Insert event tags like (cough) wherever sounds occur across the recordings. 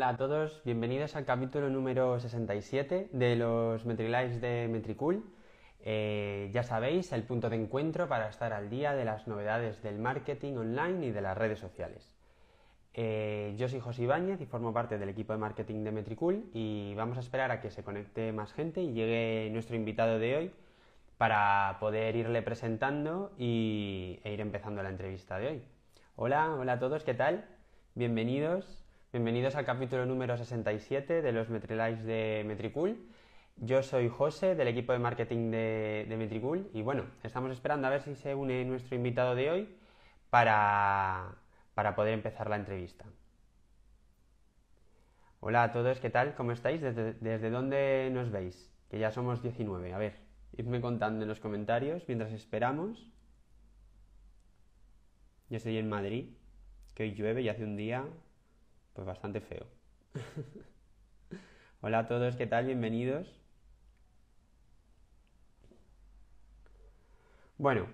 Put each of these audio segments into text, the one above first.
Hola a todos, bienvenidos al capítulo número 67 de los MetriLives de Metricool. Eh, ya sabéis, el punto de encuentro para estar al día de las novedades del marketing online y de las redes sociales. Eh, yo soy José Ibáñez y formo parte del equipo de marketing de Metricool y vamos a esperar a que se conecte más gente y llegue nuestro invitado de hoy para poder irle presentando y, e ir empezando la entrevista de hoy. Hola, hola a todos, ¿qué tal? Bienvenidos. Bienvenidos al capítulo número 67 de los Metrilikes de Metricool. Yo soy José del equipo de marketing de, de Metricool y bueno, estamos esperando a ver si se une nuestro invitado de hoy para, para poder empezar la entrevista. Hola a todos, ¿qué tal? ¿Cómo estáis? ¿Desde, ¿Desde, dónde nos veis? Que ya somos 19. A ver, idme contando en los comentarios mientras esperamos. Yo estoy en Madrid, que hoy llueve y hace un día pues bastante feo. (laughs) Hola a todos, ¿qué tal? Bienvenidos. Bueno,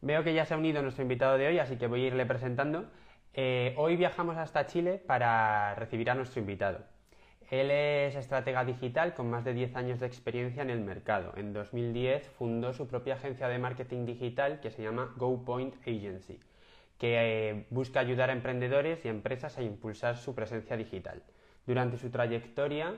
veo que ya se ha unido nuestro invitado de hoy, así que voy a irle presentando. Eh, hoy viajamos hasta Chile para recibir a nuestro invitado. Él es estratega digital con más de 10 años de experiencia en el mercado. En 2010 fundó su propia agencia de marketing digital que se llama GoPoint Agency que eh, busca ayudar a emprendedores y empresas a impulsar su presencia digital. Durante su trayectoria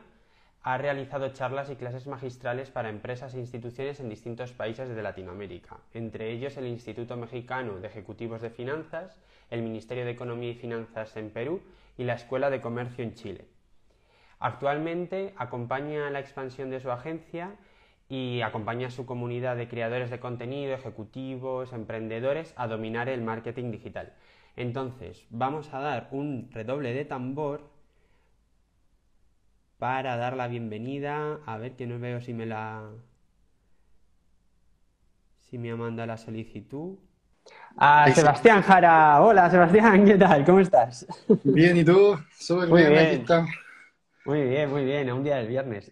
ha realizado charlas y clases magistrales para empresas e instituciones en distintos países de Latinoamérica, entre ellos el Instituto Mexicano de Ejecutivos de Finanzas, el Ministerio de Economía y Finanzas en Perú y la Escuela de Comercio en Chile. Actualmente acompaña la expansión de su agencia y acompaña a su comunidad de creadores de contenido, ejecutivos, emprendedores a dominar el marketing digital. Entonces, vamos a dar un redoble de tambor para dar la bienvenida. A ver que no veo si me la. Si me ha mandado la solicitud. A Sebastián Jara. Hola, Sebastián, ¿qué tal? ¿Cómo estás? Bien, ¿y tú? Súper muy bien, bien, aquí estamos. Muy bien, muy bien, a un día del viernes.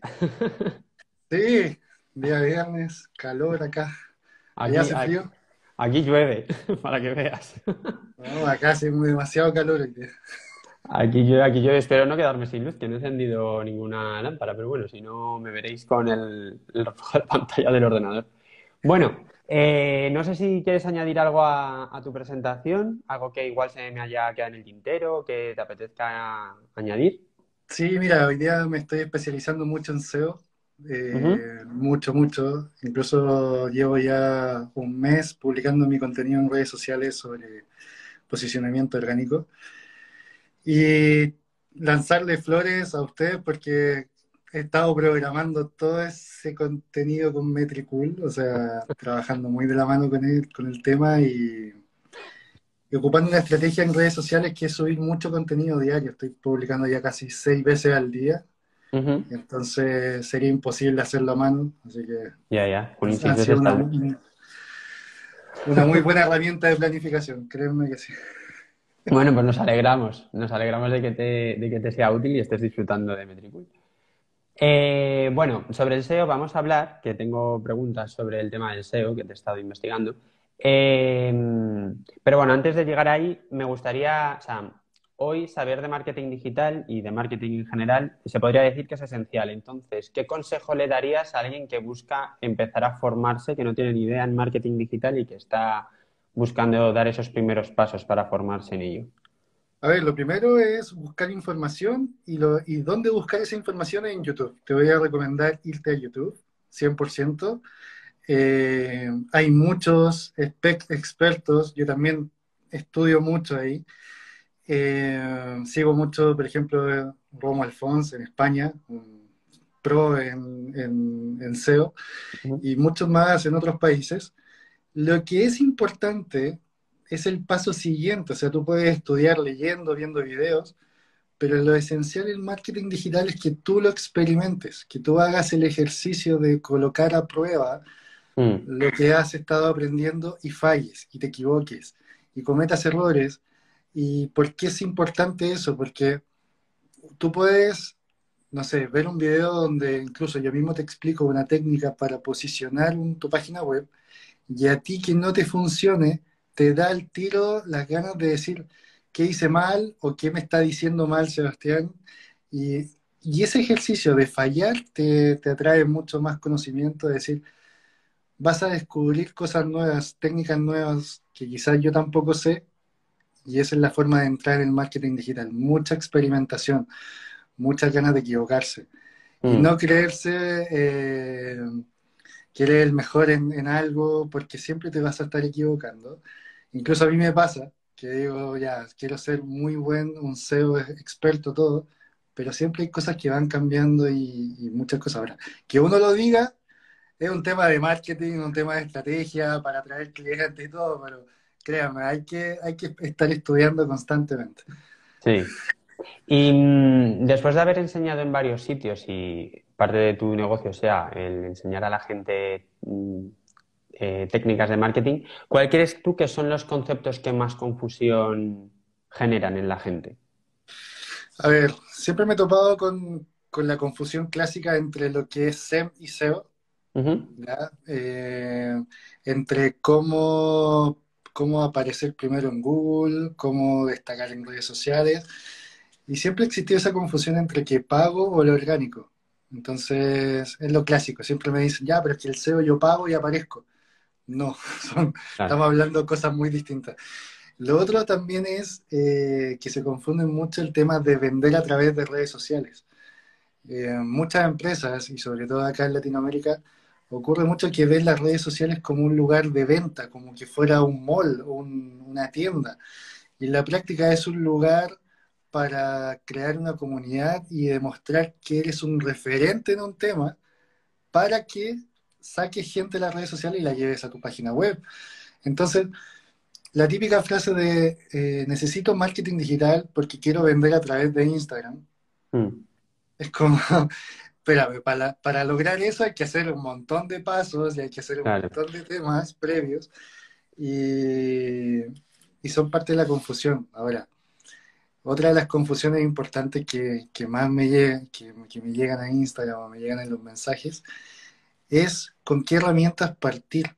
Sí, día viernes, calor acá. Aquí, ¿Allá hace frío? aquí llueve, (laughs) para que veas. No, acá hace demasiado calor día. Aquí yo, aquí yo espero no quedarme sin luz, que no he encendido ninguna lámpara, pero bueno, si no me veréis con el, el reflejo de (laughs) pantalla del ordenador. Bueno, eh, no sé si quieres añadir algo a, a, tu presentación, algo que igual se me haya quedado en el tintero, que te apetezca añadir. Sí, mira, hoy día me estoy especializando mucho en SEO, eh, uh -huh. mucho, mucho. Incluso llevo ya un mes publicando mi contenido en redes sociales sobre posicionamiento orgánico. Y lanzarle flores a ustedes porque he estado programando todo ese contenido con Metricool, o sea, (laughs) trabajando muy de la mano con el, con el tema y, y, ocupando una estrategia en redes sociales que es subir mucho contenido diario. Estoy publicando ya casi seis veces al día. Uh -huh. Entonces sería imposible hacerlo a mano, así que ya, ya, ha sido una, una muy buena herramienta de planificación, créeme que sí. Bueno, pues nos alegramos, nos alegramos de que te, de que te sea útil y estés disfrutando de Metricool. Eh, bueno, sobre el SEO vamos a hablar, que tengo preguntas sobre el tema del SEO que te he estado investigando. Eh, pero bueno, antes de llegar ahí, me gustaría, o sea, hoy saber de marketing digital y de marketing en general se podría decir que es esencial. Entonces, ¿qué consejo le darías a alguien que busca empezar a formarse, que no tiene ni idea en marketing digital y que está buscando dar esos primeros pasos para formarse en ello? A ver, lo primero es buscar información y, lo, dónde buscar esa información en YouTube. Te voy a recomendar irte a YouTube, 100%. Eh, hay muchos expertos, yo también estudio mucho ahí. Eh, sigo mucho, por ejemplo, Romo Alfons en España, pro en, en, en SEO, uh -huh. y muchos más en otros países. Lo que es importante es el paso siguiente, o sea, tú puedes estudiar leyendo, viendo videos, pero lo esencial en marketing digital es que tú lo experimentes, que tú hagas el ejercicio de colocar a prueba mm. lo que has estado aprendiendo y falles, y te equivoques, y cometas errores. ¿Y por qué es importante eso? Porque tú puedes, no sé, ver un video donde incluso yo mismo te explico una técnica para posicionar tu página web, y a ti que no te funcione, te da el tiro las ganas de decir, qué hice mal o qué me está diciendo mal Sebastián. Y, ese ejercicio de fallar te, te, atrae mucho más conocimiento, de decir, vas a descubrir cosas nuevas, técnicas nuevas que quizás yo tampoco sé, y esa es la forma de entrar en el marketing digital, mucha experimentación, muchas ganas de equivocarse. Y mm. no creerse eh, que eres el mejor en, en, algo, porque siempre te vas a estar equivocando. Incluso a mí me pasa que digo, ya, quiero ser muy buen, un SEO experto, todo, pero siempre hay cosas que van cambiando y, y muchas cosas. Ahora, que uno lo diga es un tema de marketing, un tema de estrategia para atraer clientes y todo, pero créame, hay que, hay que estar estudiando constantemente. Sí. Y mm, después de haber enseñado en varios sitios y parte de tu negocio sea el enseñar a la gente mm, eh, técnicas de marketing, ¿cuál crees tú que son los conceptos que más confusión generan en la gente? A ver, siempre me he topado con, con la confusión clásica entre lo que es SEM y SEO. Eh, entre cómo, cómo aparecer primero en Google, cómo destacar en redes sociales. Y siempre existió esa confusión entre que pago o lo orgánico. Entonces, es lo clásico. Siempre me dicen, ya, pero es que el SEO yo pago y aparezco. No, (laughs) estamos hablando de cosas muy distintas. Lo otro también es eh, que se confunde mucho el tema de vender a través de redes sociales. Eh, muchas empresas, y sobre todo acá en Latinoamérica, ocurre mucho que ven las redes sociales como un lugar de venta, como que fuera un mall o una tienda. Y en la práctica es un lugar para crear una comunidad y demostrar que eres un referente en un tema para que saques gente de las redes sociales y la lleves a tu página web. Entonces, la típica frase de eh, necesito marketing digital porque quiero vender a través de Instagram. Mm. Es como, espérame, para, para, lograr eso hay que hacer un montón de pasos y hay que hacer un montón de temas previos y, y, son parte de la confusión. Ahora, otra de las confusiones importantes que, que más me, que, que, me llegan a Instagram o me llegan en los mensajes es con qué herramientas partir,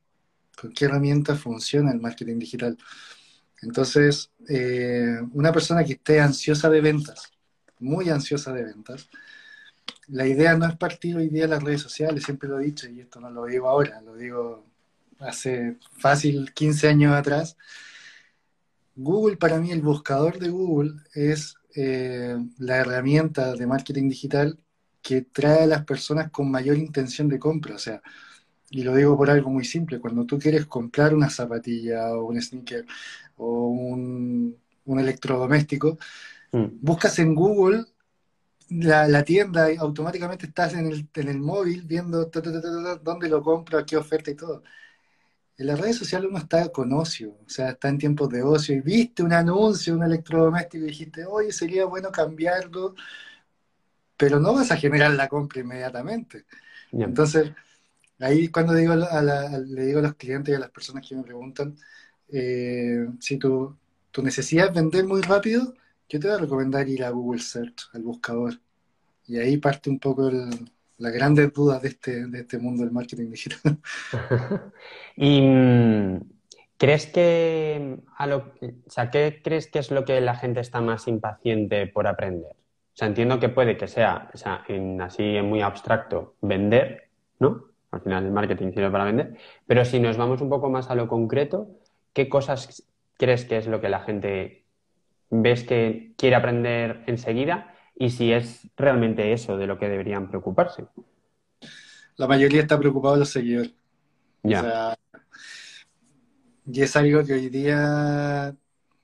con qué herramientas funciona el marketing digital. Entonces, eh, una persona que esté ansiosa de ventas, muy ansiosa de ventas, la idea no es partir hoy día de las redes sociales, siempre lo he dicho, y esto no lo digo ahora, lo digo hace fácil 15 años atrás. Google, para mí, el buscador de Google es eh, la herramienta de marketing digital que trae a las personas con mayor intención de compra. O sea, y lo digo por algo muy simple, cuando tú quieres comprar una zapatilla o un sneaker o un, electrodoméstico, mm. buscas en Google la, tienda y automáticamente estás en el, en el móvil viendo dónde lo compro, a qué oferta y todo. En las redes sociales uno está con ocio, o sea, está en tiempos de ocio y viste un anuncio, un electrodoméstico y dijiste, oye, sería bueno cambiarlo, pero no vas a generar la compra inmediatamente. Entonces, ahí cuando digo le digo a los clientes y a las personas que me preguntan, eh, si tu, tu necesidad es vender muy rápido, yo te voy a recomendar ir a Google Search, al buscador. Y ahí parte un poco las grandes dudas de este, de este mundo del marketing digital. (laughs) ¿Y mm, crees que, o sea, qué crees que es lo que la gente está más impaciente por aprender? O sea, entiendo que puede que sea, o sea, en, así en muy abstracto, vender, ¿no? Al final el marketing sirve para vender. Pero si nos vamos un poco más a lo concreto, ¿qué cosas crees que es lo que la gente ves que quiere aprender enseguida y si es realmente eso de lo que deberían preocuparse. La mayoría está preocupado de los seguidores. Ya. y es algo que hoy día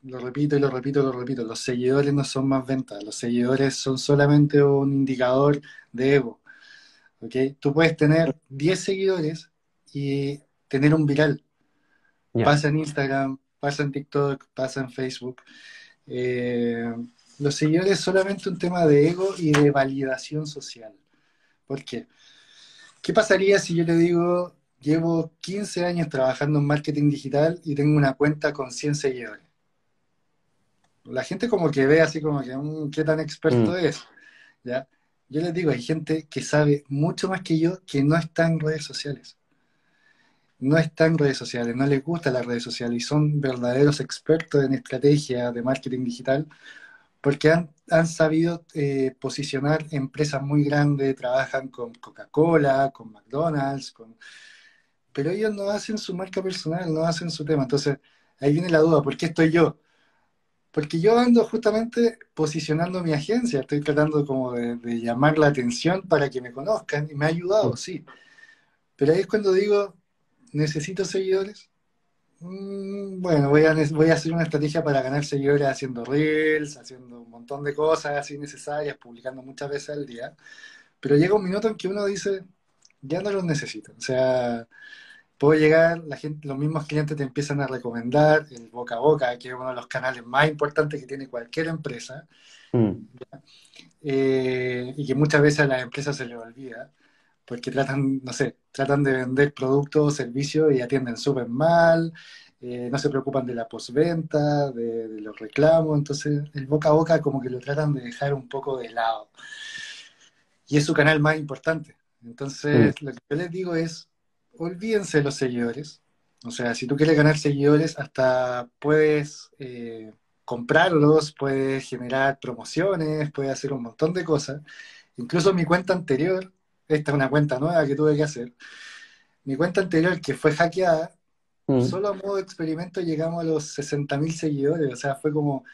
lo repito y lo repito y lo repito, los seguidores no son más ventas, los seguidores son solamente un indicador de ego. ¿okay? Tú puedes tener 10 seguidores y tener un viral. Pasa en Instagram, pasa en TikTok, pasa en Facebook. Eh, los seguidores es solamente un tema de ego y de validación social. ¿Por qué? ¿Qué pasaría si yo le digo, llevo 15 años trabajando en marketing digital y tengo una cuenta con 100 seguidores? La gente como que ve así como que, mm, ¿qué tan experto mm. es? ¿Ya? Yo les digo, hay gente que sabe mucho más que yo que no está en redes sociales. No están en redes sociales, no les gustan las redes sociales y son verdaderos expertos en estrategia de marketing digital porque han, han sabido eh, posicionar empresas muy grandes, trabajan con Coca-Cola, con McDonald's, con... pero ellos no hacen su marca personal, no hacen su tema. Entonces, ahí viene la duda, ¿por qué estoy yo? Porque yo ando justamente posicionando mi agencia, estoy tratando como de, de llamar la atención para que me conozcan y me ha ayudado, sí. Pero ahí es cuando digo, necesito seguidores. Mm, bueno, voy a, voy a hacer una estrategia para ganar seguidores haciendo reels, haciendo un montón de cosas así necesarias, publicando muchas veces al día. Pero llega un minuto en que uno dice, ya no los necesito. O sea, puedo llegar, la gente, los mismos clientes te empiezan a recomendar el boca a boca, que es uno de los canales más importantes que tiene cualquier empresa, mm. eh, y que muchas veces a las empresas se les olvida porque tratan, no sé, tratan de vender productos o servicios y atienden súper mal, eh, no se preocupan de la postventa, de, de, los reclamos, entonces el boca a boca como que lo tratan de dejar un poco de lado. Y es su canal más importante. Entonces, lo que yo les digo es, olvídense de los seguidores. O sea, si tú quieres ganar seguidores, hasta puedes eh, comprarlos, puedes generar promociones, puedes hacer un montón de cosas. Incluso mi cuenta anterior, esta es una cuenta nueva que tuve que hacer. Mi cuenta anterior, que fue hackeada, mm. solo a modo de experimento llegamos a los 60.000 seguidores. O sea, fue como,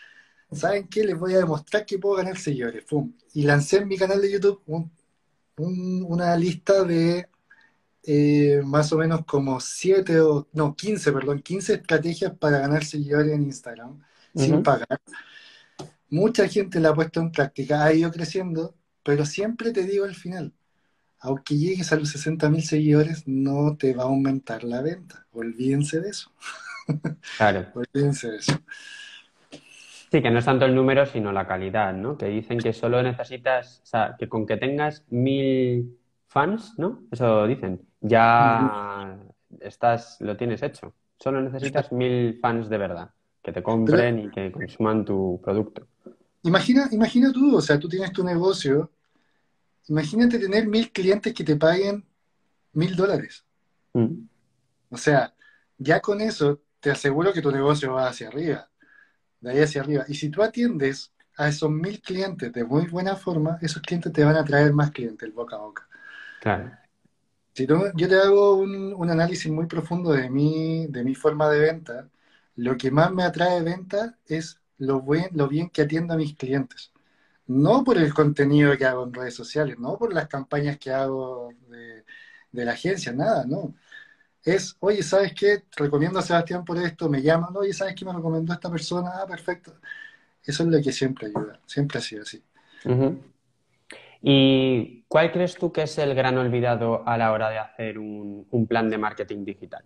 ¿saben qué? Les voy a demostrar que puedo ganar seguidores. Y lancé en mi canal de YouTube una lista de eh, más o menos como 7 o, no, 15, perdón, 15 estrategias para ganar seguidores en Instagram sin pagar. Mucha gente la ha puesto en práctica, ha ido creciendo, pero siempre te digo al final, aunque llegues a los 60.000 seguidores, no te va a aumentar la venta. Olvídense de eso. Claro. (laughs) Olvídense de eso. Sí, que no es tanto el número, sino la calidad, ¿no? Que dicen que solo necesitas, o sea, que con que tengas mil fans, ¿no? Eso dicen, ya estás, lo tienes hecho. Solo necesitas mil fans de verdad, que te compren y que consuman tu producto. Imagina, imagina tú, o sea, tú tienes tu negocio imagínate tener mil clientes que te paguen mil dólares. Mm. O sea, ya con eso te aseguro que tu negocio va hacia arriba, de ahí hacia arriba. Y si tú atiendes a esos mil clientes de muy buena forma, esos clientes te van a traer más clientes, boca a boca. Claro. Si yo te hago un, análisis muy profundo de mi, de mi forma de venta, lo que más me atrae venta es lo, buen, lo bien que atiendo a mis clientes no por el contenido que hago en redes sociales, no por las campañas que hago de, la agencia, nada, no. Es, oye, ¿sabes qué? Recomiendo a Sebastián por esto, me llaman, oye, ¿sabes qué me recomendó esta persona? Ah, perfecto. Eso es lo que siempre ayuda, siempre ha sido así. ¿Y cuál crees tú que es el gran olvidado a la hora de hacer un, un plan de marketing digital?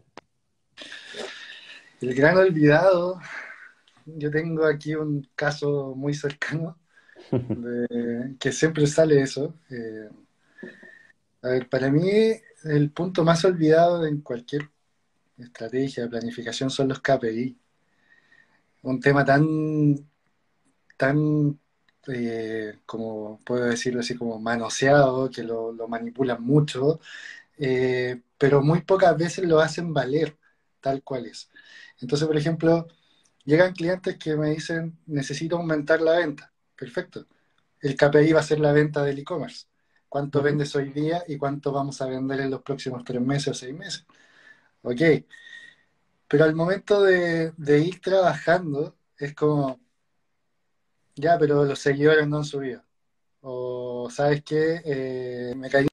El gran olvidado, yo tengo aquí un caso muy cercano que siempre sale eso. Eh, a ver, para mí el punto más olvidado en cualquier estrategia de planificación son los KPI. Un tema tan, tan, eh, como puedo decirlo así, como manoseado, que lo, manipulan mucho, eh, pero muy pocas veces lo hacen valer tal cual es. Entonces, por ejemplo, llegan clientes que me dicen, necesito aumentar la venta perfecto. El KPI va a ser la venta del e-commerce. ¿Cuánto vendes hoy día y cuánto vamos a vender en los próximos tres meses o seis meses? Ok. Pero al momento de, ir trabajando, es como, ya, pero los seguidores no han subido. O, ¿sabes qué? Eh, me caí.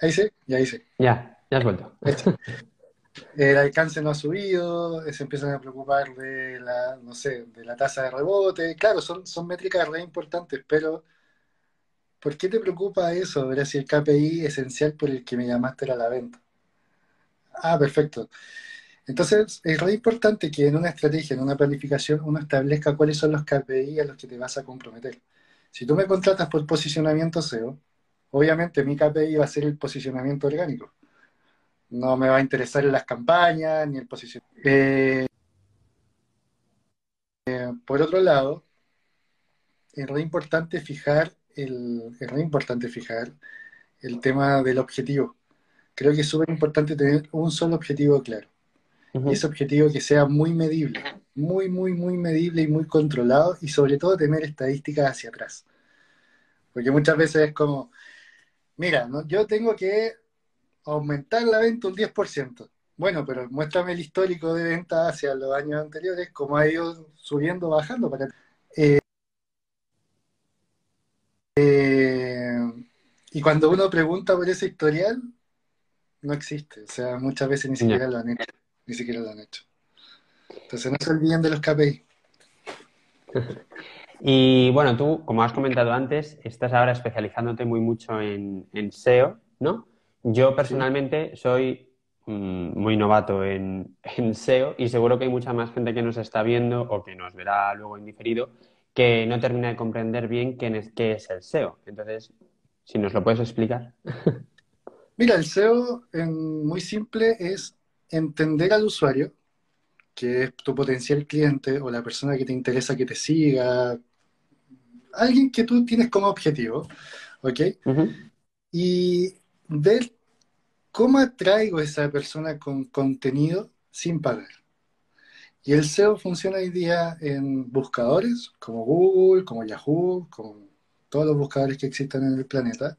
Ahí sí, ya hice. Ya, ya has vuelto. (laughs) el alcance no ha subido, se empiezan a preocupar de la, no sé, de la tasa de rebote. Claro, son, son métricas re importantes, pero ¿por qué te preocupa eso? Verás si el KPI esencial por el que me llamaste era la venta. Ah, perfecto. Entonces, es re importante que en una estrategia, en una planificación, uno establezca cuáles son los KPI a los que te vas a comprometer. Si tú me contratas por posicionamiento SEO, obviamente mi KPI va a ser el posicionamiento orgánico no me va a interesar en las campañas ni el posicionamiento. Eh, eh, por otro lado, es re importante fijar el, es muy importante fijar el tema del objetivo. Creo que es súper importante tener un solo objetivo claro. Y ese objetivo que sea muy medible, muy, muy, muy medible y muy controlado y sobre todo tener estadísticas hacia atrás. Porque muchas veces es como, mira, ¿no? yo tengo que aumentar la venta un 10%. Bueno, pero muéstrame el histórico de venta hacia los años anteriores, cómo ha ido subiendo, bajando. Para... Eh, eh, y cuando uno pregunta por ese historial, no existe. O sea, muchas veces ni siquiera lo han hecho. Ni siquiera lo han hecho. Entonces no se olviden de los KPI. (laughs) Y bueno, tú, como has comentado antes, estás ahora especializándote muy mucho en, SEO, ¿no? Yo personalmente soy mm, muy novato en, (laughs) SEO y seguro que hay mucha más gente que nos está viendo o que nos verá luego en diferido que no termina de comprender bien qué es, qué es el SEO. Entonces, si nos lo puedes explicar. (laughs) Mira, el SEO en muy simple es entender al usuario, que es tu potencial cliente o la persona que te interesa que te siga, alguien que tú tienes como objetivo, ¿ok? Y ver cómo atraigo a esa persona con contenido sin pagar. Y el SEO funciona hoy día en buscadores como Google, como Yahoo, como todos los buscadores que existen en el planeta.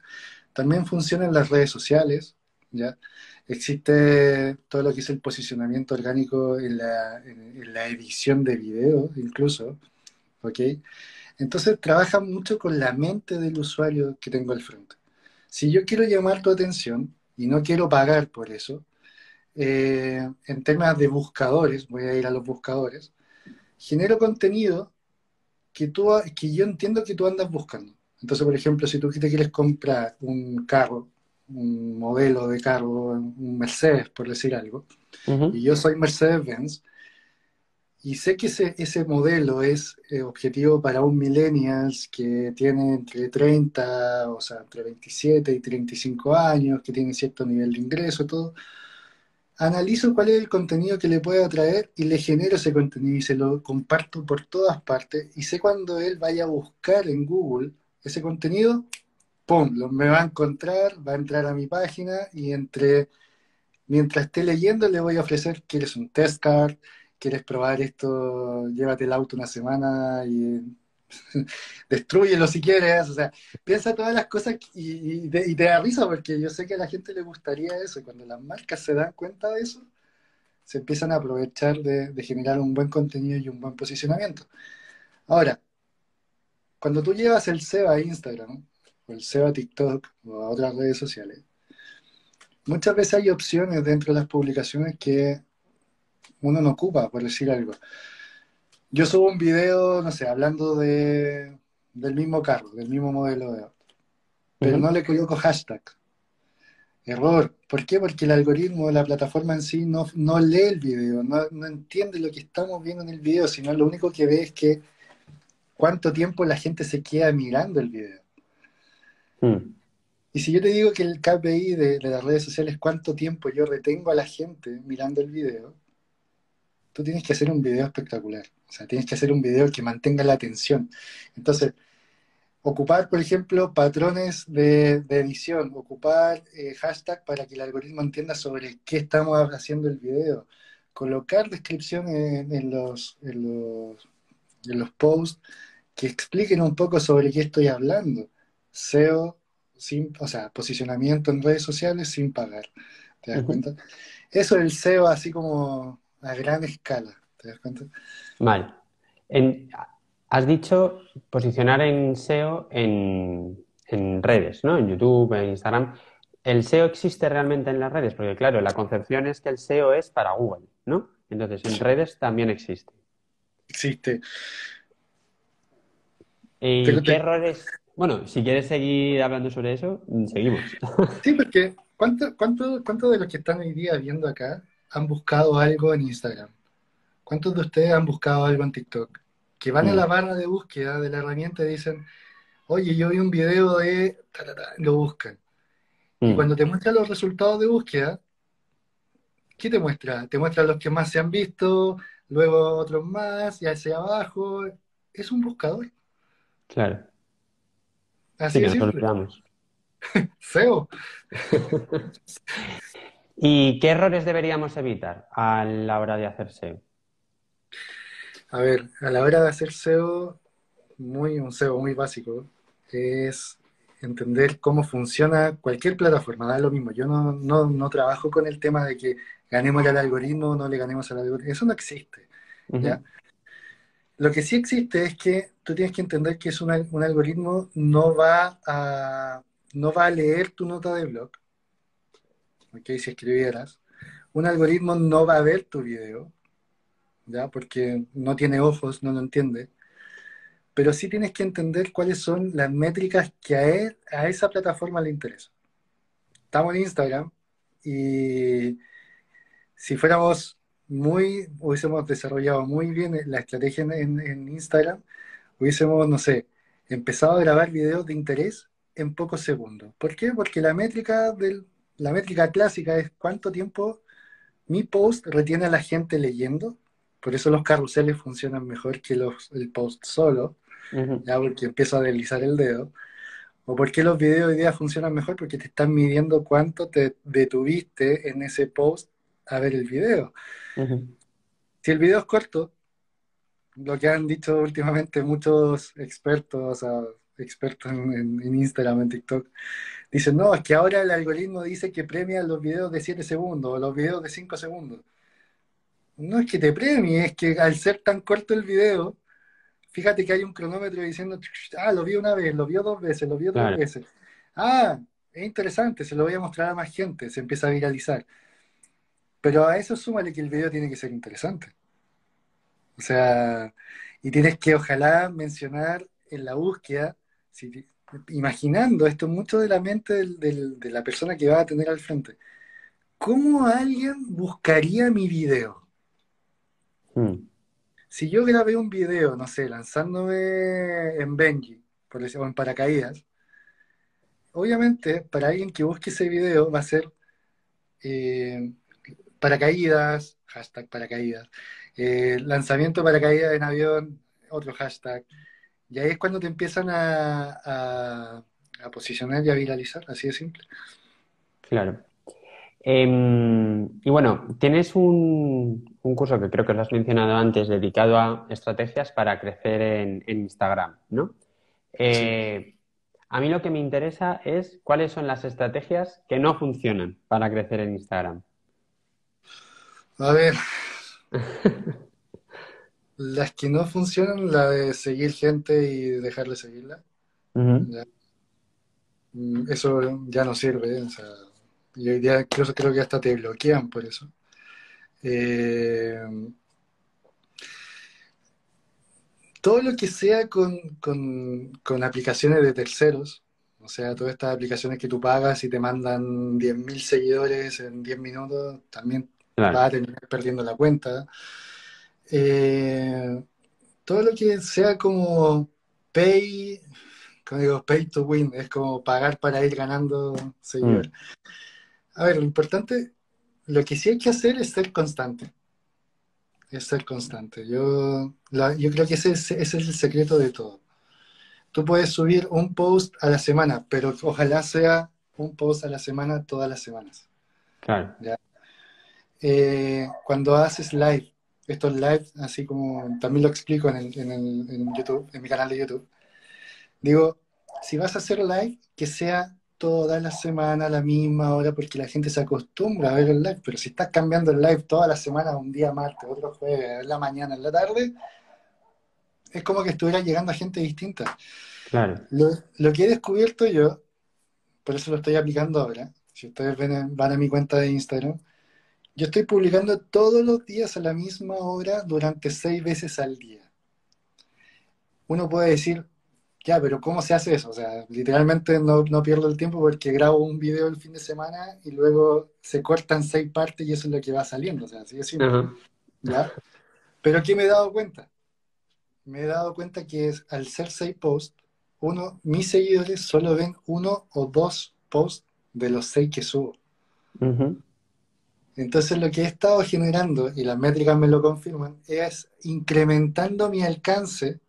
También funciona en las redes sociales, ¿ya? Existe todo lo que es el posicionamiento orgánico en la, edición de videos, incluso, ¿ok? Entonces trabaja mucho con la mente del usuario que tengo al frente. Si yo quiero llamar tu atención y no quiero pagar por eso, eh, en temas de buscadores, voy a ir a los buscadores, genero contenido que, tú, que yo entiendo que tú andas buscando. Entonces, por ejemplo, si tú te quieres comprar un carro, un modelo de carro, un Mercedes, por decir algo, y yo soy Mercedes-Benz, y sé que ese, ese modelo es eh, objetivo para un millennials que tiene entre 30, o sea, entre 27 y 35 años, que tiene cierto nivel de ingreso, todo. Analizo cuál es el contenido que le puede atraer y le genero ese contenido y se lo comparto por todas partes. Y sé cuando él vaya a buscar en Google ese contenido, ¡pum! Lo, me va a encontrar, va a entrar a mi página y entre, mientras esté leyendo le voy a ofrecer, ¿quieres un test card? Quieres probar esto, llévate el auto una semana y (laughs) destruyelo si quieres, o sea, piensa todas las cosas y, te da risa porque yo sé que a la gente le gustaría eso y cuando las marcas se dan cuenta de eso, se empiezan a aprovechar de, generar un buen contenido y un buen posicionamiento. Ahora, cuando tú llevas el SEO a Instagram o el SEO a TikTok o a otras redes sociales, muchas veces hay opciones dentro de las publicaciones que uno no ocupa, por decir algo. Yo subo un video, no sé, hablando de, del mismo carro, del mismo modelo de auto, pero no le coloco hashtag. Error. ¿Por qué? Porque el algoritmo de la plataforma en sí no, no lee el video, no, no, entiende lo que estamos viendo en el video, sino lo único que ve es que cuánto tiempo la gente se queda mirando el video. Hmm. Y si yo te digo que el KPI de, de, las redes sociales es cuánto tiempo yo retengo a la gente mirando el video, tú tienes que hacer un video espectacular. O sea, tienes que hacer un video que mantenga la atención. Entonces, ocupar, por ejemplo, patrones de, edición, ocupar eh, hashtag para que el algoritmo entienda sobre qué estamos haciendo el video, colocar descripciones en, los, en, los, posts que expliquen un poco sobre qué estoy hablando. SEO, sin, o sea, posicionamiento en redes sociales sin pagar. ¿Te das cuenta? Eso es el SEO así como a gran escala. ¿Te das cuenta? Vale. has dicho posicionar en SEO en, redes, ¿no? En YouTube, en Instagram. ¿El SEO existe realmente en las redes? Porque claro, la concepción es que el SEO es para Google, ¿no? Entonces, en redes también existe. Existe. ¿Y qué errores? Bueno, si quieres seguir hablando sobre eso, seguimos. Sí, porque ¿cuánto, cuánto, cuánto de los que están hoy día viendo acá han buscado algo en Instagram? ¿Cuántos de ustedes han buscado algo en TikTok? Que van a la mm. barra de búsqueda de la herramienta y dicen, oye, yo vi un video de... lo buscan. Y mm. cuando te muestra los resultados de búsqueda, ¿qué te muestra? Te muestra los que más se han visto, luego otros más, y hacia abajo. Es un buscador. Claro. Así Sí, que simple. SEO. (laughs) (laughs) ¿Y qué errores deberíamos evitar a la hora de hacer SEO? A ver, a la hora de hacer SEO, muy, un SEO muy básico, es entender cómo funciona cualquier plataforma, da lo mismo. Yo no, no, no trabajo con el tema de que ganemos al algoritmo o no le ganemos al algoritmo. Eso no existe. Lo que sí existe es que tú tienes que entender que es un, un algoritmo no va a, no va a leer tu nota de blog, ¿ok? Si escribieras. Un algoritmo no va a ver tu video, ¿ya? Porque no tiene ojos, no lo entiende. Pero sí tienes que entender cuáles son las métricas que a, él- a esa plataforma le interesa. Estamos en Instagram y si fuéramos muy, hubiésemos desarrollado muy bien la estrategia en, en- Instagram, hubiésemos, no sé, empezado a grabar videos de interés en pocos segundos. ¿Por qué? Porque la métrica del, la métrica clásica es cuánto tiempo mi post retiene a la gente leyendo. Por eso los carruseles funcionan mejor que los, el post solo, ya porque empiezo a deslizar el dedo. ¿O por qué los videos hoy día funcionan mejor? Porque te están midiendo cuánto te detuviste en ese post a ver el video. Si el video es corto, lo que han dicho últimamente muchos expertos, o sea, expertos en, en- en Instagram, en TikTok, dicen, no, es que ahora el algoritmo dice que premia los videos de 7 segundos o los videos de 5 segundos. No es que te premie, es que al ser tan corto el video, fíjate que hay un cronómetro diciendo, ah, lo vio una vez, lo vio dos veces, lo vio tres Claro. veces. Ah, es interesante, se lo voy a mostrar a más gente, se empieza a viralizar. Pero a eso súmale que el video tiene que ser interesante. O sea, y tienes que ojalá mencionar en la búsqueda, si- imaginando esto mucho de la mente del- del- de la persona que va a tener al frente. ¿Cómo alguien buscaría mi video? Mm. Si yo grabé un video, no sé, lanzándome en Benji, por o en paracaídas, obviamente para alguien que busque ese video va a ser eh, paracaídas, hashtag paracaídas, eh, lanzamiento de paracaídas en avión, otro hashtag. Y ahí es cuando te empiezan a, a- a posicionar y a viralizar, así de simple. Claro. Em, y bueno, tienes un, un curso que creo que lo has mencionado antes, dedicado a estrategias para crecer en, en Instagram, ¿no? Eh, a mí lo que me interesa es cuáles son las estrategias que no funcionan para crecer en Instagram. A ver, (laughs) las que no funcionan, la de seguir gente y dejar de seguirla. Ya. Mm, Eso ya no sirve, o sea, y hoy día incluso creo que hasta te bloquean por eso. Eh, todo lo que sea con, con- con aplicaciones de terceros, o sea, todas estas aplicaciones que tú pagas y te mandan 10.000 seguidores en 10 minutos, también Claro. vas a terminar perdiendo la cuenta. Eh, todo lo que sea como pay, como digo, pay to win, es como pagar para ir ganando seguidores. A ver, lo importante, lo que sí hay que hacer es ser constante. Es ser constante. Yo, la- yo creo que ese es, ese es el secreto de todo. Tú puedes subir un post a la semana, pero ojalá sea un post a la semana todas las semanas. Claro. Eh, cuando haces live, estos live, así como también lo explico en, el- en el- en YouTube, en mi canal de YouTube, digo, si vas a hacer live, que sea toda la semana a la misma hora, porque la gente se acostumbra a ver el live, pero si estás cambiando el live toda la semana, un día martes, otro jueves, en la mañana, en la tarde, es como que estuviera llegando a gente distinta. Claro. Lo, lo que he descubierto yo, por eso lo estoy aplicando ahora, si ustedes ven- van a mi cuenta de Instagram, yo estoy publicando todos los días a la misma hora durante seis veces al día. Uno puede decir, ya, pero ¿cómo se hace eso? O sea, literalmente no, no pierdo el tiempo porque grabo un video el fin de semana y luego se cortan seis partes y eso es lo que va saliendo. O sea, así de simple. Ajá. ¿ya? Pero ¿qué me he dado cuenta? Me he dado cuenta que es, al ser seis posts, uno, mis seguidores solo ven uno o dos posts de los seis que subo. Ujú. Entonces lo que he estado generando, y las métricas me lo confirman, es incrementando mi alcance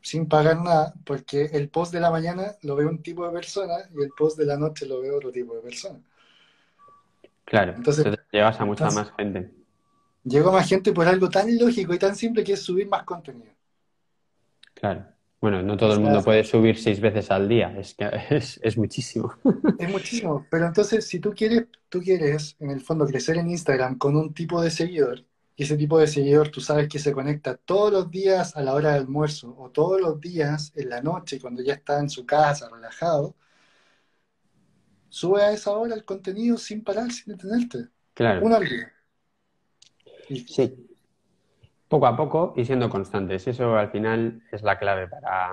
sin pagar nada, porque el post de la mañana lo ve un tipo de persona y el post de la noche lo ve otro tipo de persona. Claro, entonces, llevas a mucha más gente. Llego a más gente por algo tan lógico y tan simple que es subir más contenido. Claro. Bueno, no todo el mundo puede subir seis veces al día, es, que (laughs) es, muchísimo. Es muchísimo, pero entonces si tú quieres, tú quieres en el fondo crecer en Instagram con un tipo de seguidor, y ese tipo de seguidor tú sabes que se conecta todos los días a la hora del almuerzo o todos los días en la noche cuando ya está en su casa relajado, sube a esa hora el contenido sin parar, sin detenerte. Claro. Una al día. Sí. Poco a poco y siendo constantes. Eso al final es la clave para,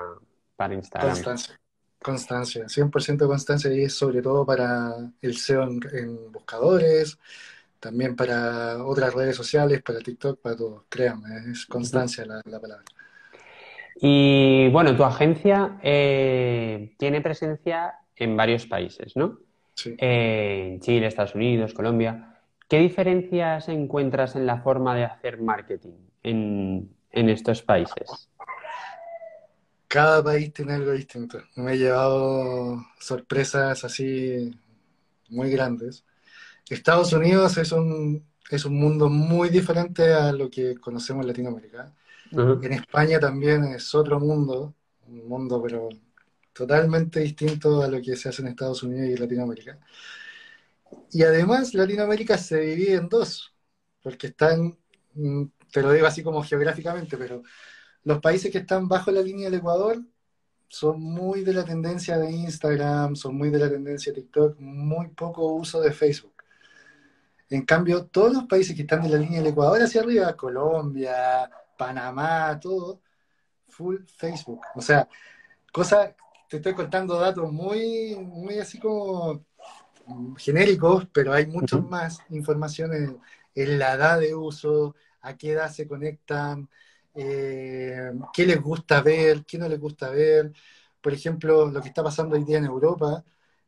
para Instagram. Constancia. Constancia. 100% constancia y es sobre todo para el SEO en buscadores, también para otras redes sociales, para TikTok, para todo, créanme, es constancia la, palabra. Y bueno, tu agencia eh, tiene presencia en varios países, ¿no? Sí. Eh, en Chile, Estados Unidos, Colombia. ¿Qué diferencias encuentras en la forma de hacer marketing en, en estos países? Cada país tiene algo distinto. Me he llevado sorpresas así muy grandes. Estados Unidos es un, es un mundo muy diferente a lo que conocemos en Latinoamérica. En España también es otro mundo, un mundo pero totalmente distinto a lo que se hace en Estados Unidos y Latinoamérica. Y además Latinoamérica se divide en dos, porque están, te lo digo así como geográficamente, pero los países que están bajo la línea del Ecuador son muy de la tendencia de Instagram, son muy de la tendencia de TikTok, muy poco uso de Facebook. En cambio, todos los países que están de la línea del Ecuador hacia arriba, Colombia, Panamá, todo, full Facebook. O sea, cosas, te estoy contando datos muy, muy así como genéricos, pero hay mucho más información en, la edad de uso, a qué edad se conectan, eh, qué les gusta ver, qué no les gusta ver. Por ejemplo, lo que está pasando hoy día en Europa,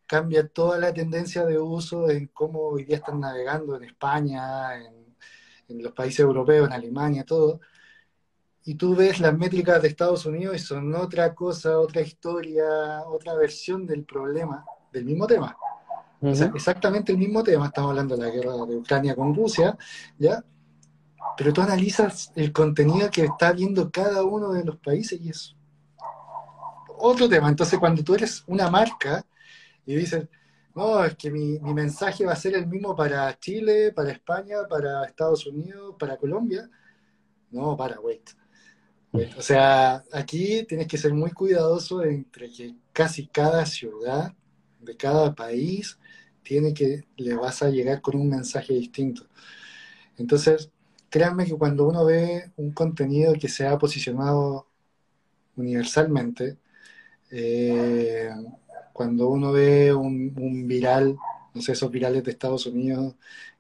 cambia toda la tendencia de uso en cómo hoy día están navegando en España, en, los países europeos, en Alemania, todo. Y tú ves las métricas de Estados Unidos y son otra cosa, otra historia, otra versión del problema, del mismo tema. o sea, exactamente el mismo tema, estamos hablando de la guerra de Ucrania con Rusia, ¿ya? Pero tú analizas el contenido que está viendo cada uno de los países y es otro tema. Entonces, cuando tú eres una marca, y dicen, no, es que mi, mensaje va a ser el mismo para Chile, para España, para Estados Unidos, para Colombia. No, para, wait. O sea, aquí tienes que ser muy cuidadoso entre que casi cada ciudad de cada país tiene que, le vas a llegar con un mensaje distinto. Entonces, créanme que cuando uno ve un contenido que se ha posicionado universalmente, eh, cuando uno ve un, viral, no sé, esos virales de Estados Unidos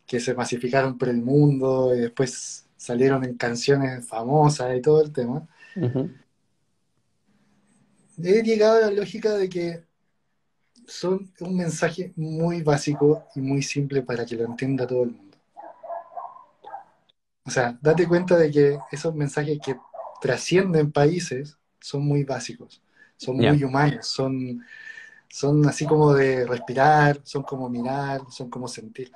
que se masificaron por el mundo y después salieron en canciones famosas y todo el tema, he llegado a la lógica de que son un mensaje muy básico y muy simple para que lo entienda todo el mundo. O sea, date cuenta de que esos mensajes que trascienden países son muy básicos, son muy humanos, son, son así como de respirar, son como mirar, son como sentir.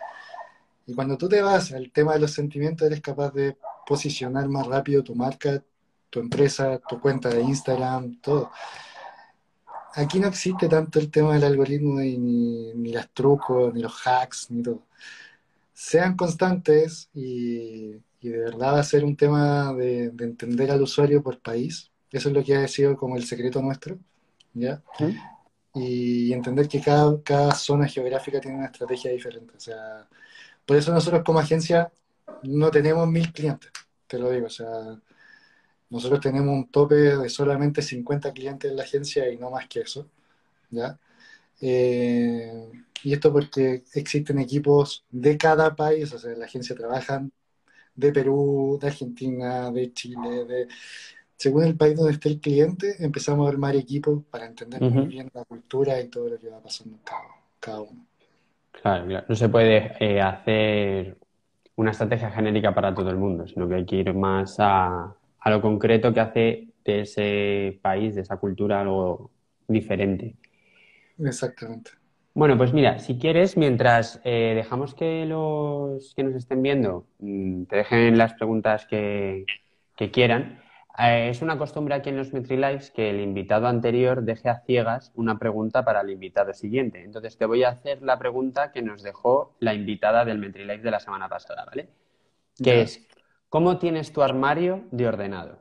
Y cuando tú te vas al tema de los sentimientos, eres capaz de posicionar más rápido tu marca, tu empresa, tu cuenta de Instagram, todo. Aquí no existe tanto el tema del algoritmo y ni, ni los trucos, ni los hacks, ni todo. Sean constantes y, de verdad va a ser un tema de, entender al usuario por país. Eso es lo que ha sido como el secreto nuestro. ¿ya? y entender que cada, cada zona geográfica tiene una estrategia diferente. O sea, por eso nosotros como agencia no tenemos mil clientes, te lo digo. O sea, nosotros tenemos un tope de solamente 50 clientes en la agencia y no más que eso. ¿ya? Eh, y esto porque existen equipos de cada país, o sea, la agencia trabajan de Perú, de Argentina, de Chile, de, según el país donde esté el cliente, empezamos a armar equipos para entender muy bien la cultura y todo lo que va pasando en cada, uno. Claro, claro, no se puede eh, hacer una estrategia genérica para todo el mundo, sino que hay que ir más a, lo concreto que hace de ese país, de esa cultura, algo diferente. Exactamente. Bueno, pues mira, si quieres, mientras eh, dejamos que los que nos estén viendo mm, te dejen las preguntas que, que quieran, eh, es una costumbre aquí en los MetriLives que el invitado anterior deje a ciegas una pregunta para el invitado siguiente. Entonces te voy a hacer la pregunta que nos dejó la invitada del MetriLive de la semana pasada, ¿vale? Que es, ¿cómo tienes tu armario de ordenado?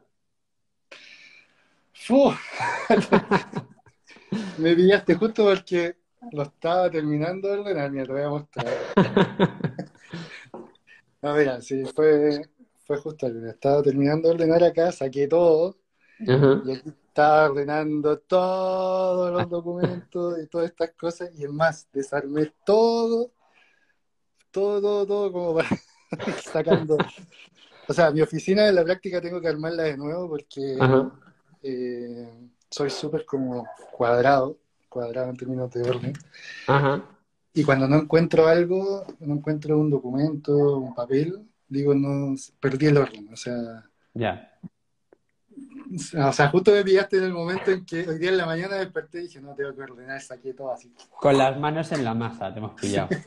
¡Fu! (laughs) Me pillaste justo porque lo estaba terminando de ordenar, mira, te voy a mostrar. (laughs) No, mira, sí, fue, fue justo, estaba terminando de ordenar acá, saqué todo y aquí estaba ordenando todos los documentos y todas estas cosas y es más, desarmé todo, todo, todo, todo como para (laughs) sacando. O sea, mi oficina en la práctica tengo que armarla de nuevo porque eh, soy súper como cuadrado, cuadrado en términos de orden. Ajá. Y cuando no encuentro algo, no encuentro un documento, un papel, digo, no, perdí el orden. O sea, Ya. o sea, justo me pillaste en el momento en que hoy día en la mañana desperté y dije, no, tengo que ordenar, saqué todo así. Con las manos en la masa, te hemos pillado. (laughs)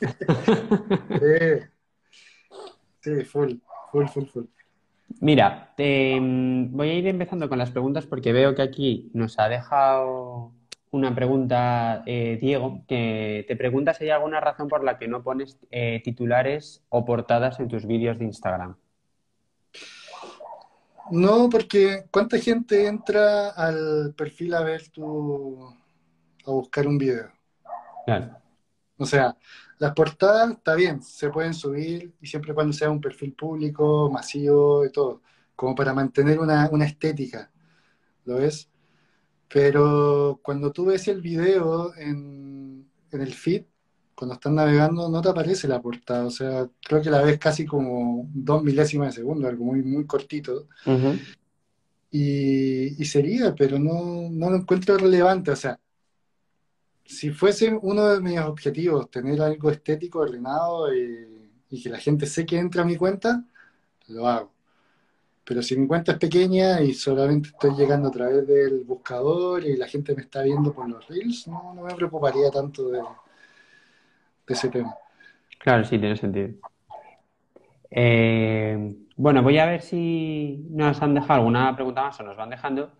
Sí, sí, full, full, full, full. Mira, te- mm, voy a ir empezando con las preguntas porque veo que aquí nos ha dejado una pregunta eh, Diego, que te pregunta si hay alguna razón por la que no pones eh, titulares o portadas en tus vídeos de Instagram. No, porque ¿cuánta gente entra al perfil a ver tu, a buscar un video? Claro. O sea, las portadas está bien, se pueden subir y siempre cuando sea un perfil público, masivo y todo, como para mantener una, una estética, ¿lo ves? Pero cuando tú ves el video en, en el feed, cuando estás navegando, no te aparece la portada, o sea, creo que la ves casi como dos milésimas de segundo, algo muy, muy cortito. Y, y sería, pero no, no lo encuentro relevante. O sea, si fuese uno de mis objetivos tener algo estético ordenado y, y que la gente sé que entra a mi cuenta, lo hago. Pero si mi cuenta es pequeña y solamente estoy llegando a través del buscador y la gente me está viendo por los reels, no, no me preocuparía tanto de, de ese tema. Claro, sí, tiene sentido. Eh, bueno, voy a ver si nos han dejado alguna pregunta más o nos van dejando.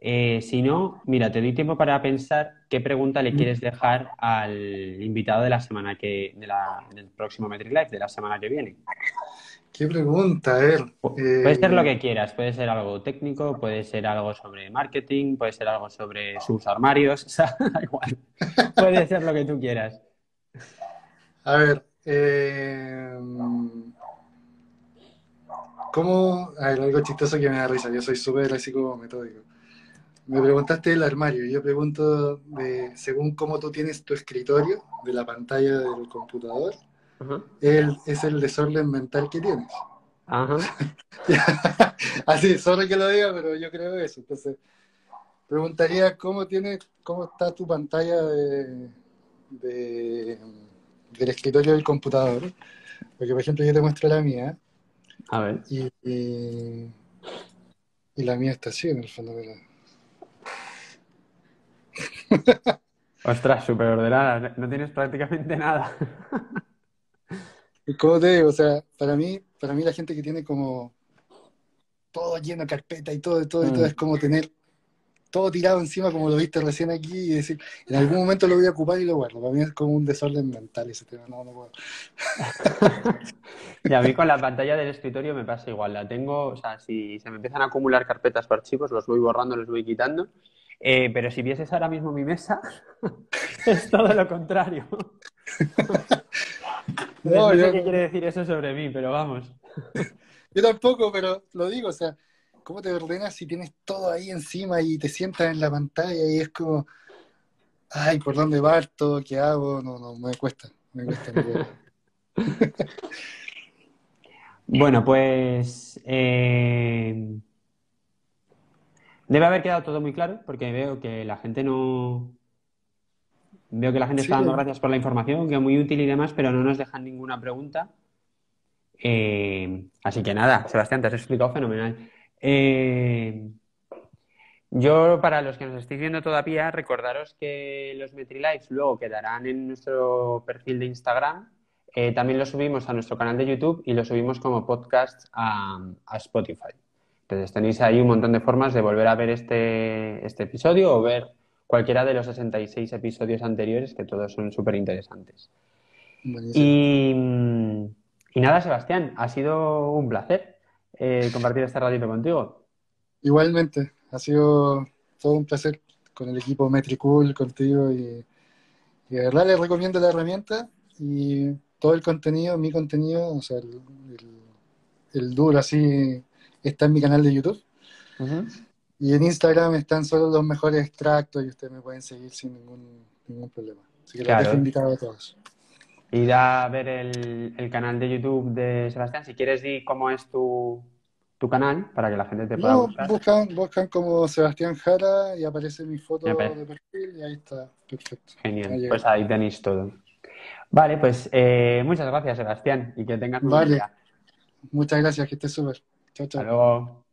Eh, si no, mira, te doy tiempo para pensar qué pregunta le quieres dejar al invitado de la semana que, de la, del próximo Metric Live, de la semana que viene. ¿Qué pregunta? Ver. Puede ser lo eh, que quieras, puede ser algo técnico, puede ser algo sobre marketing, puede ser algo sobre sus armarios, (laughs) o sea, da igual. Puede ser lo que tú quieras. A ver, eh, ¿cómo? A ver, algo chistoso que me da risa. Yo soy súper así como metódico. Me preguntaste del armario. Yo pregunto de, según cómo tú tienes tu escritorio de la pantalla del computador, Ajá. el, es el desorden mental que tienes. Ajá. (laughs) Así, sorry que lo diga, pero yo creo eso. Entonces, preguntaría cómo tienes, cómo está tu pantalla de, de- del escritorio del computador. Porque, por ejemplo, yo te muestro la mía A ver. y, y, y la mía está así en el fondo. mira. Ostras, súper ordenada, no tienes prácticamente nada. (laughs) Y como te digo, o sea, para mí, para mí la gente que tiene como todo lleno de carpeta y todo, y todo, y todo, Mm. es como tener todo tirado encima como lo viste recién aquí y decir, en algún momento lo voy a ocupar y lo guardo. Para mí es como un desorden mental ese tema, no, no puedo. (laughs) Y a mí con la pantalla del escritorio me pasa igual. La tengo, o sea, si se me empiezan a acumular carpetas o archivos, los voy borrando, los voy quitando. Eh, pero si vieses ahora mismo mi mesa, (laughs) es todo lo contrario. (laughs) No, no sé yo- qué quiere decir eso sobre mí, pero vamos. (laughs) Yo tampoco, pero lo digo, o sea, ¿cómo te ordenas si tienes todo ahí encima y te sientas en la pantalla y es como, ay, ¿por dónde parto? ¿Qué hago? No, no, me cuesta, me cuesta. puedo. (laughs) Bueno, pues eh, debe haber quedado todo muy claro porque veo que la gente no... Veo que la gente Sí. está dando gracias por la información, que es muy útil y demás, pero no nos dejan ninguna pregunta. Eh, así que nada, Sebastián, te has explicado fenomenal. Eh, Yo, para los que nos estéis viendo todavía, recordaros que los MetriLives luego quedarán en nuestro perfil de Instagram. Eh, también lo subimos a nuestro canal de YouTube y lo subimos como podcast a, Spotify. Entonces tenéis ahí un montón de formas de volver a ver este, este episodio o ver cualquiera de los 66 episodios anteriores, que todos son súper interesantes. Y, y, nada, Sebastián, ha sido un placer eh, compartir este ratito contigo. Igualmente, ha sido todo un placer con el equipo Metricool, contigo y, de verdad les recomiendo la herramienta y todo el contenido, mi contenido, o sea, el, el, duro así está en mi canal de YouTube. Y en Instagram están solo los mejores extractos y ustedes me pueden seguir sin ningún, ningún problema. Así que les dejo invitado a todos. Ir a ver el, el, canal de YouTube de Sebastián. Si quieres, di cómo es tu, tu canal para que la gente te pueda no, buscar. Buscan, buscan como Sebastián Jara y aparece mi foto de perfil y ahí está, perfecto. Genial, pues ahí tenéis todo. Vale, pues eh, muchas gracias Sebastián y que tengas un vale. Muchas gracias, que estés súper. Chao, chao. Hasta luego.